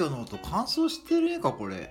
魚の音乾燥してるねかこれ。